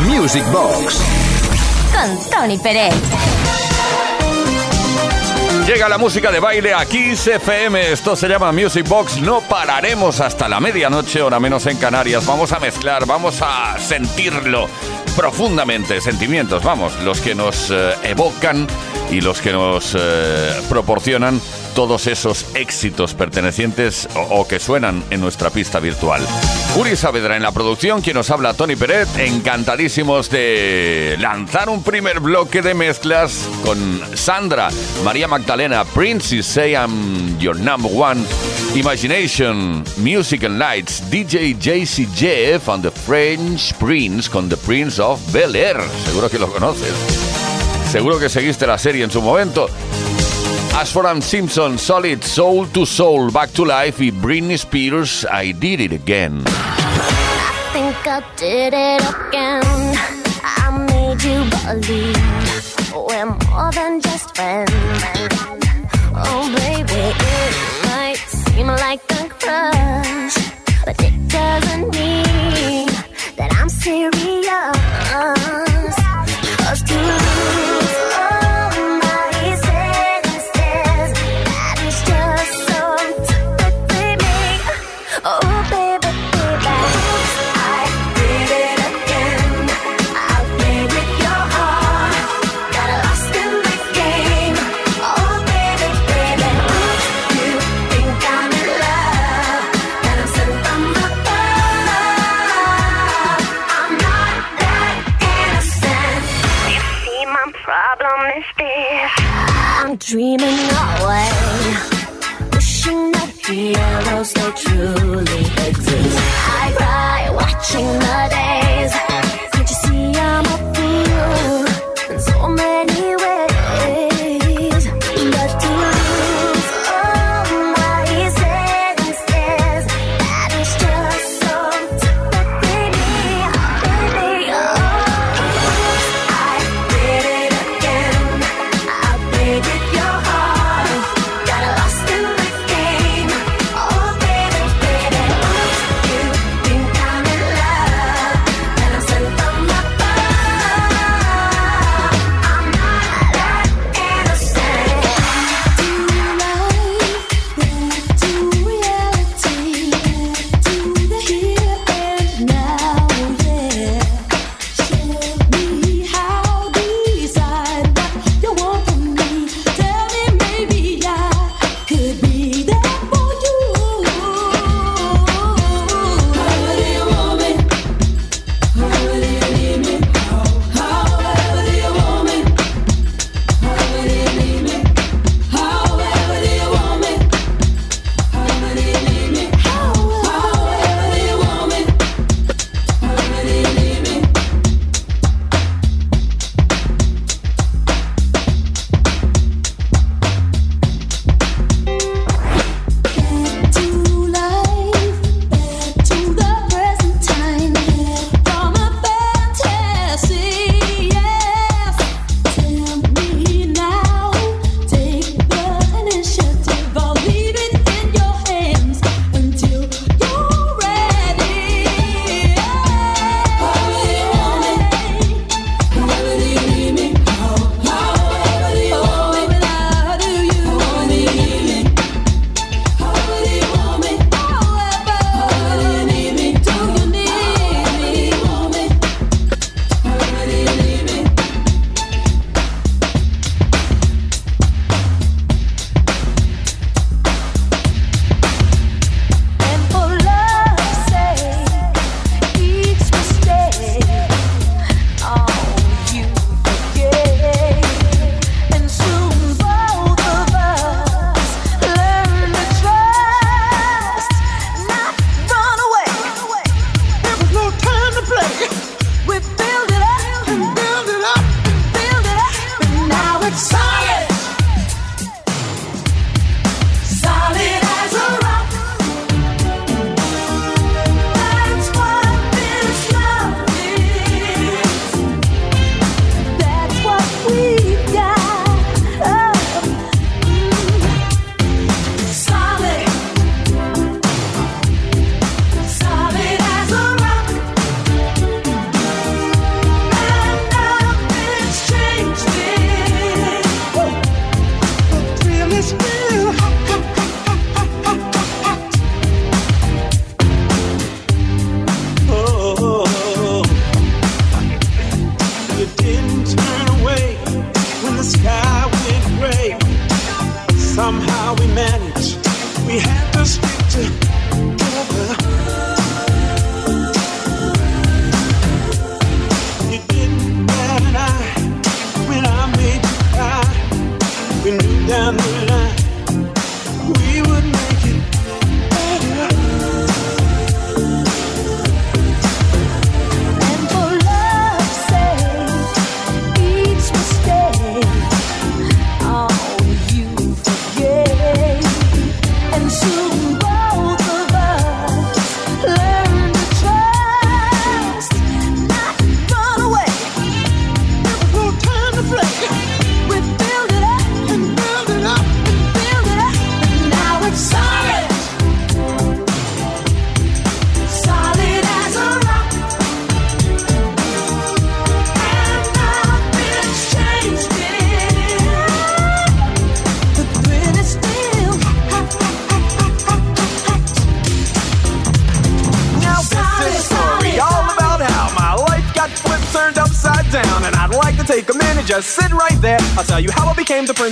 Music Box. Con Tony Pérez. Llega la música de baile aquí FM. Esto se llama Music Box. No pararemos hasta la medianoche, hora menos en Canarias. Vamos a mezclar, vamos a sentirlo profundamente. Sentimientos, vamos, los que nos eh, evocan y los que nos eh, proporcionan todos esos éxitos pertenecientes o, que suenan en nuestra pista virtual. Uri Saavedra en la producción, quien nos habla Tony Peret, encantadísimos de lanzar un primer bloque de mezclas con Sandra, María Magdalena, Prince Say I'm Your Number One, Imagination, Music and Lights, DJ JC Jeff and the French Prince con The Prince of Bel Air. Seguro que lo conoces. Seguro que seguiste la serie en su momento. Ashford Simpson, Solid Soul to Soul, Back to Life y Britney Spears, I Did It Again. I think I did it again. I made you believe we're more than just friends. Oh, baby, it might seem like a crush, but it doesn't mean that I'm serious. Dreaming away, wishing that heroes they truly exist. I cry watching the days.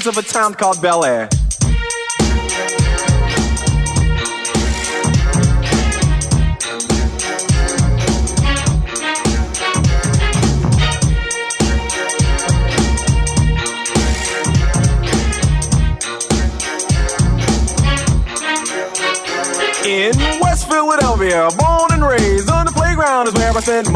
Of a town called Bel Air.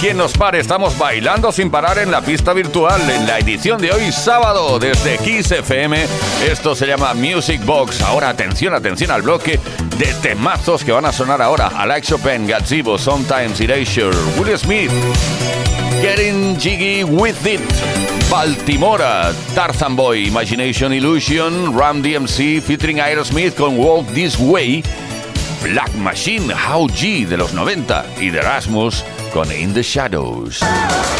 Quien nos pare, estamos bailando sin parar en la pista virtual en la edición de hoy sábado desde Kiss FM. Esto se llama Music Box. Ahora atención, atención al bloque de temazos que van a sonar ahora. Alex Chopin, Gazebo, Sometimes Erasure, Will Smith, Getting Jiggy With It. Baltimora, Tarzan Boy, Imagination Illusion, Ram DMC featuring Aerosmith con Walk This Way, Black Machine, How G de los 90 y de Erasmus con In the Shadows.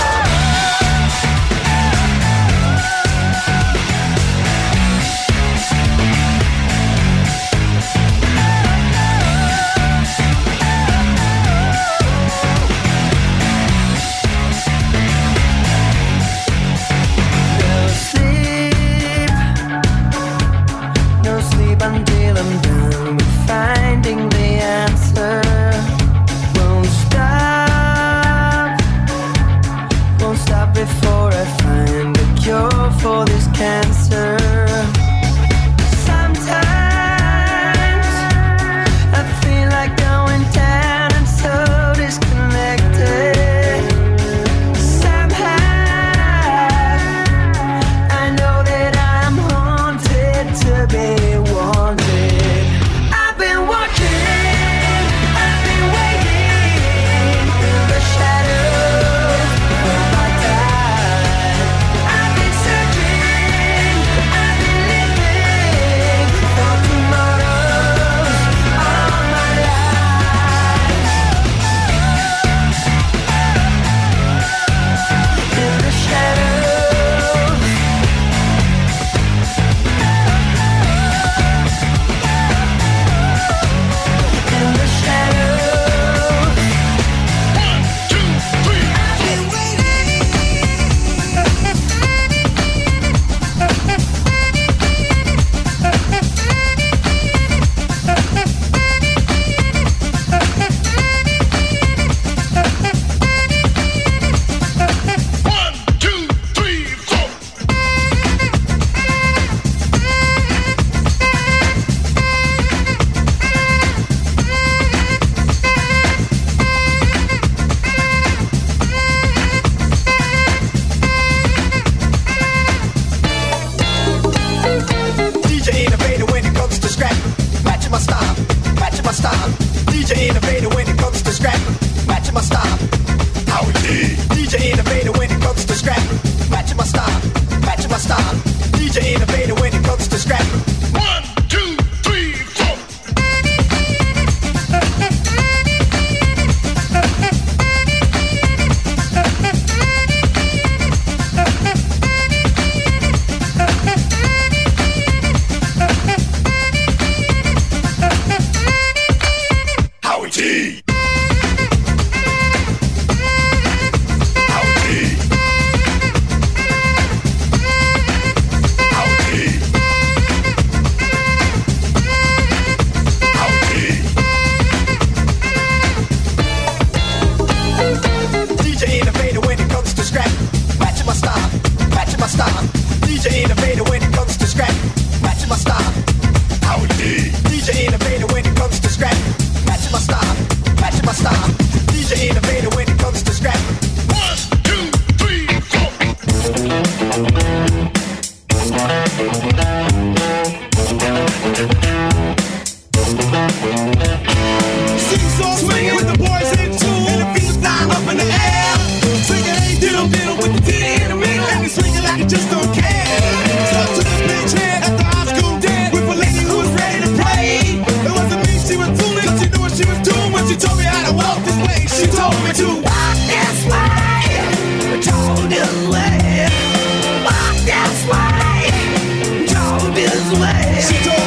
She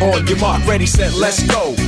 On your mark, ready, set, let's go.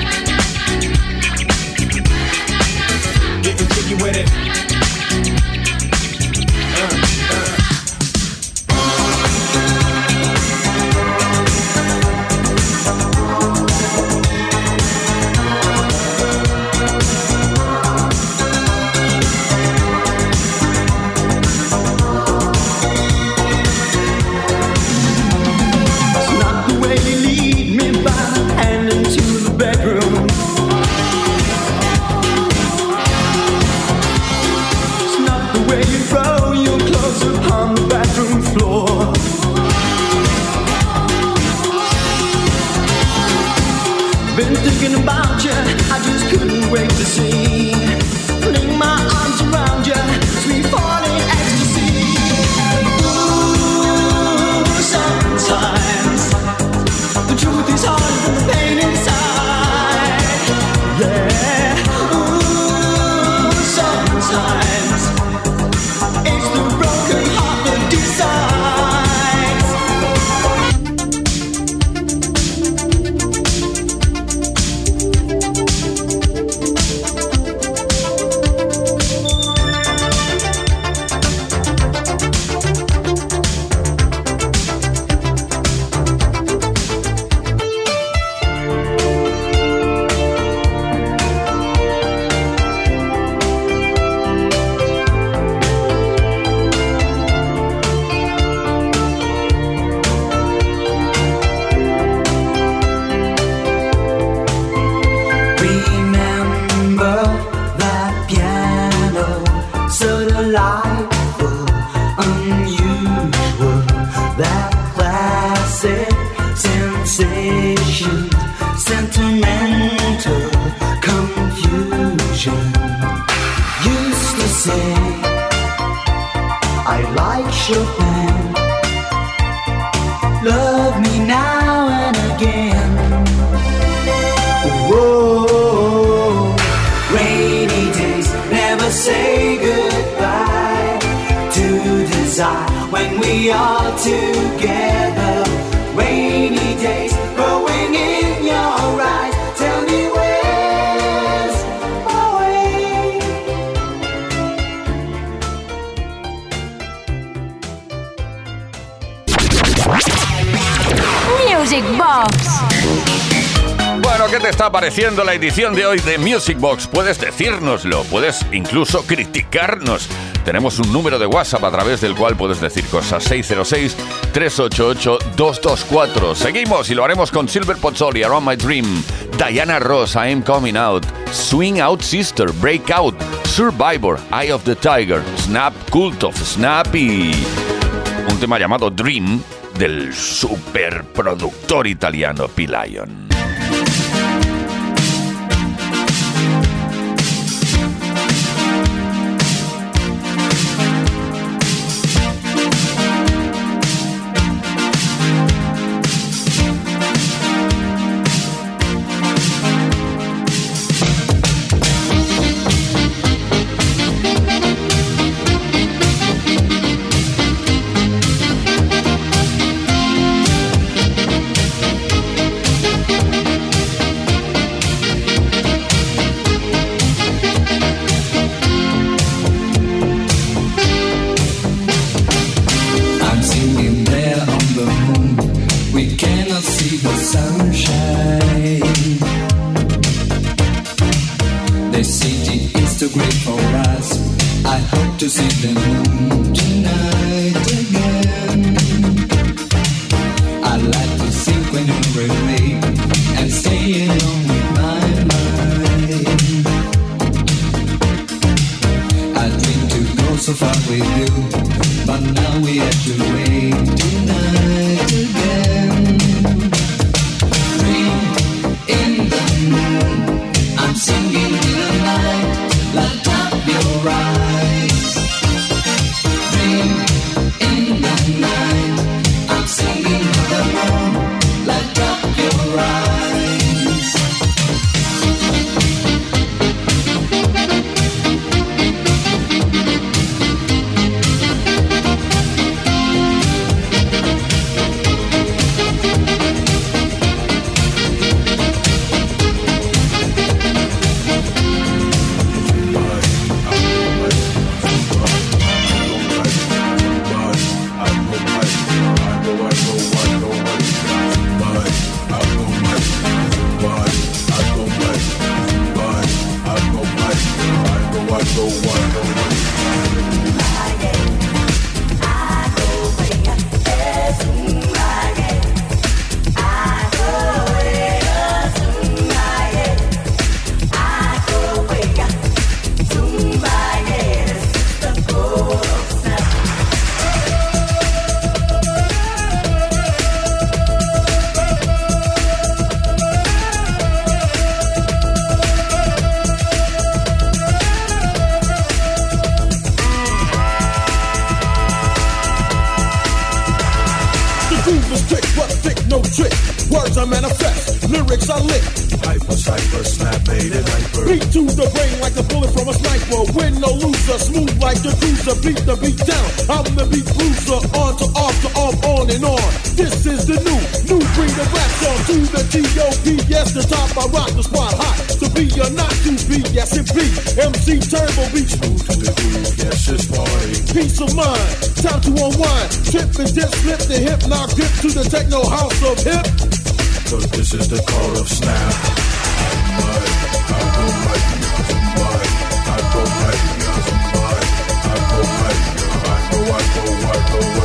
Music Box. Bueno, ¿qué te está pareciendo la edición de hoy de Music Box? Puedes decírnoslo, puedes incluso criticarnos. Tenemos un número de WhatsApp a través del cual puedes decir cosas. 606-388-224. Seguimos y lo haremos con Silver Pozzoli, Around My Dream, Diana Ross, I Am Coming Out, Swing Out Sister, Breakout, Survivor, Eye of the Tiger, Snap, Cult of Snappy. Un tema llamado Dream del superproductor italiano. I'm This is the new, new breed of rap song. To the T.O.P. Yes, the top, I rock the spot hot. To be or not to be, yes it be. MC Turbo beat smooth to the groove. Yes, it's party. Peace of mind, time to unwind. Tip and dip, flip the hip, knock dip to the techno house of hip. Cause this is the call of snap. I go right, I go right, I go right, I go, I go, I go way, mud,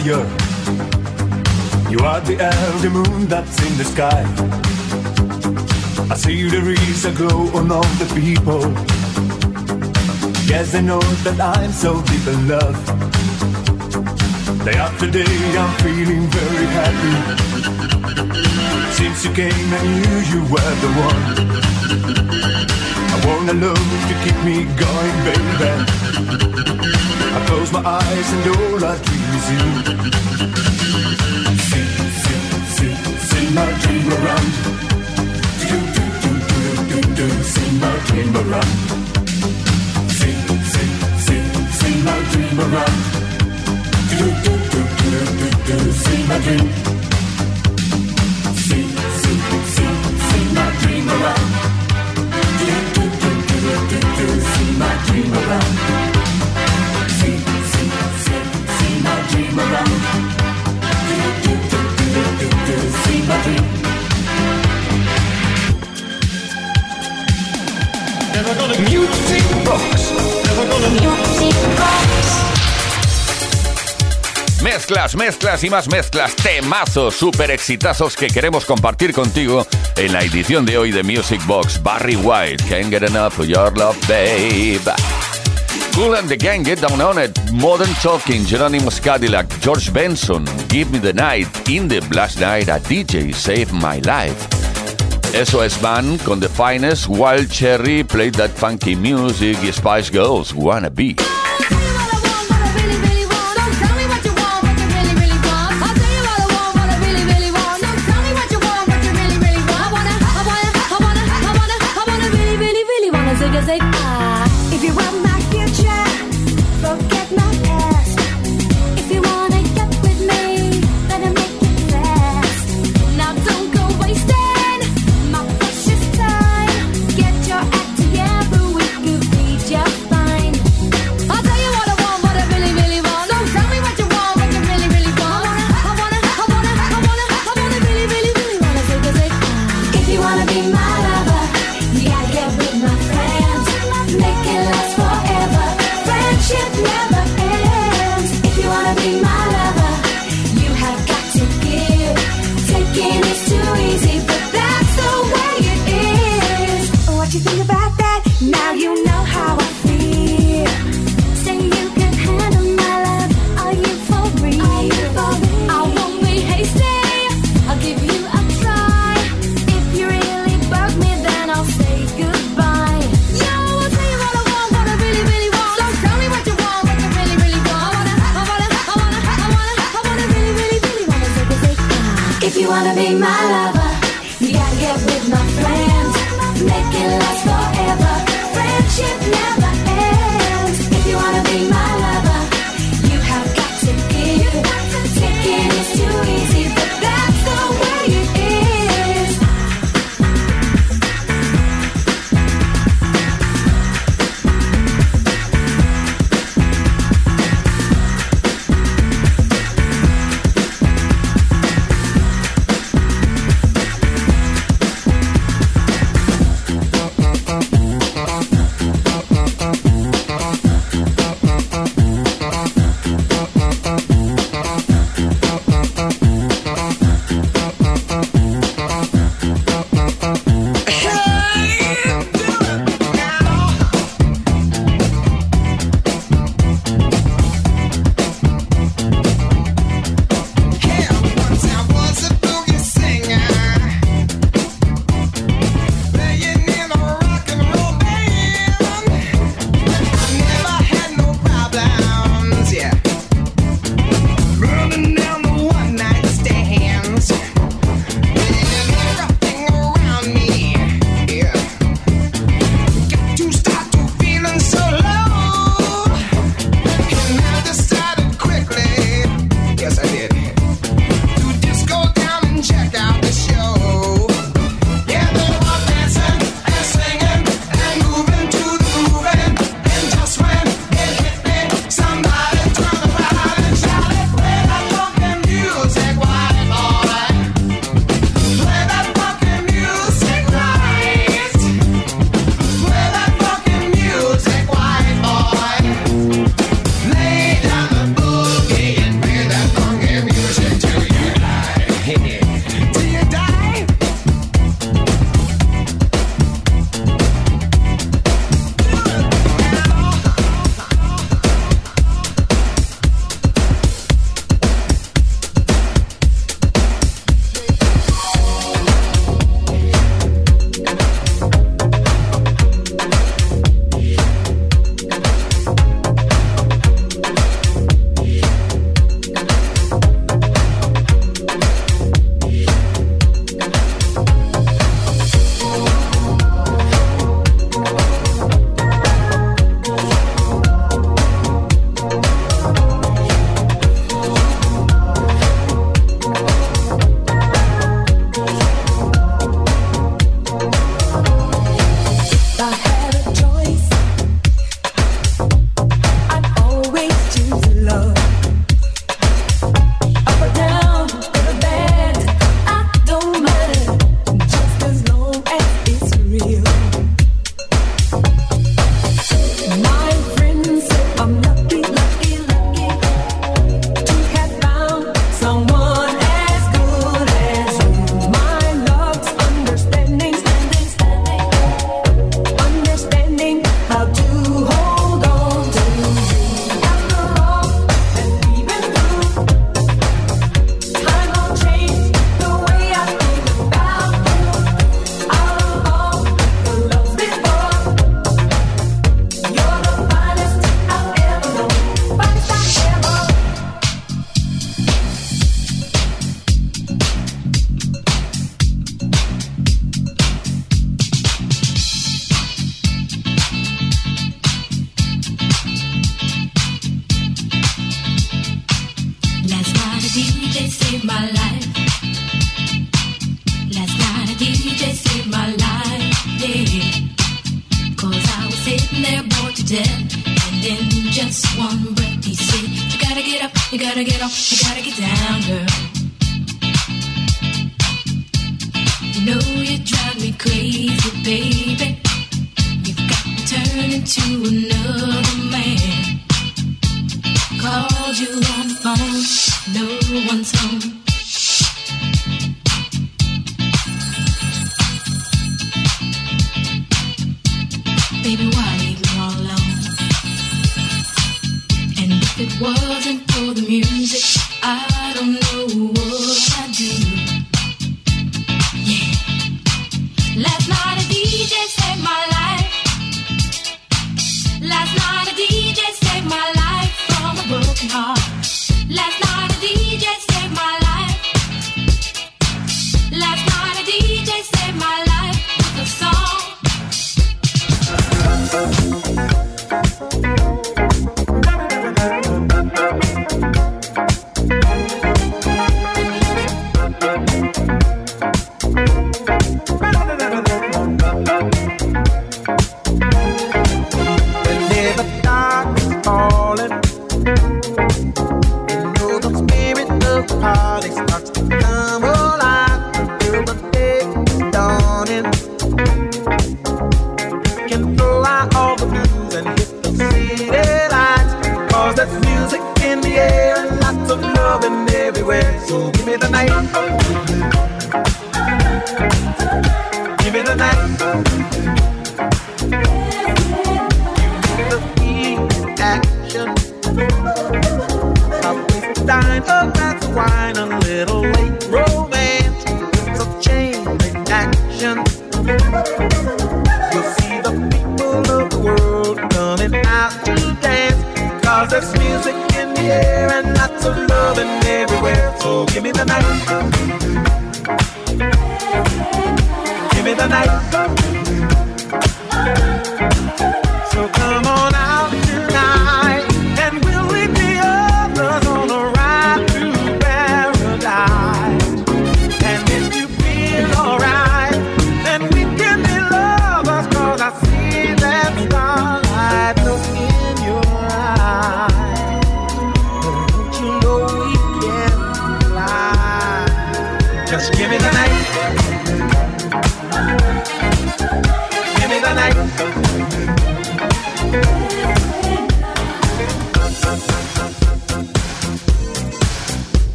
desire. You are the the moon that's in the sky. I see there is a glow on all the people. Yes, they know that I'm so deep in love. Day after day, I'm feeling very happy. Since you came, I knew you were the one. I want a love to keep me going, baby. I close my eyes and all I dream is you. See, see, see, see my dream around. Do, do, do, do, do, do, see my dream around. See, see, see, see my dream around. Do, do, do, do, do, do, see my dream. Mezclas, mezclas y más mezclas, temazos, super exitazos que queremos compartir contigo en la edición de hoy de Music Box. Barry White, Can't Get Enough of Your Love, Babe. Cool and the Gang, Get Down On It, Modern Talking, Geronimo Cadillac, George Benson, Give Me the Night, In the Last Night, a DJ Save My Life. Eso es Van con The Finest, Wild Cherry, Play That Funky Music Spice Girls, Wanna Be.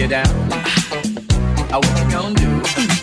You get down? Oh, what you gonna do?